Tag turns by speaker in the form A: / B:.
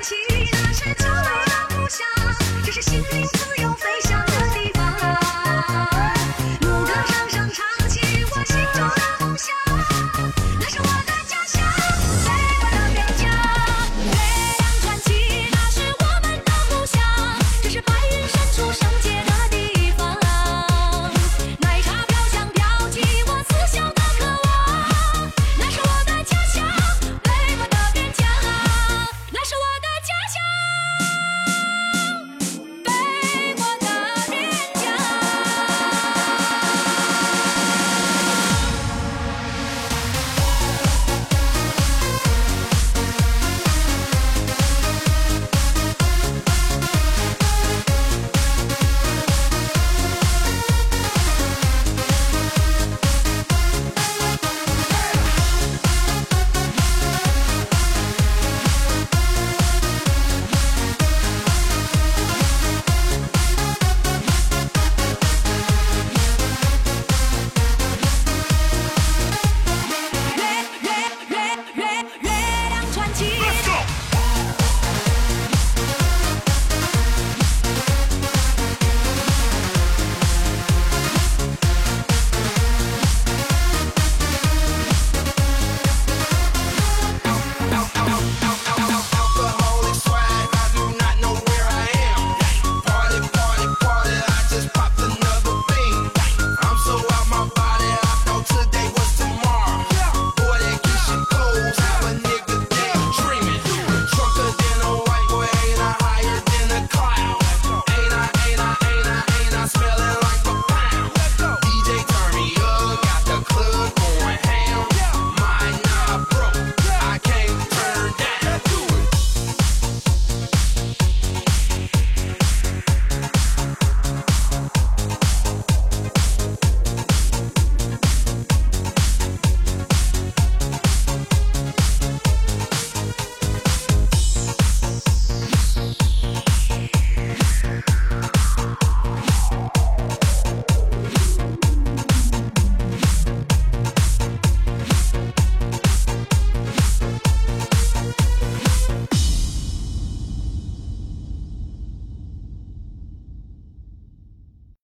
A: Bye.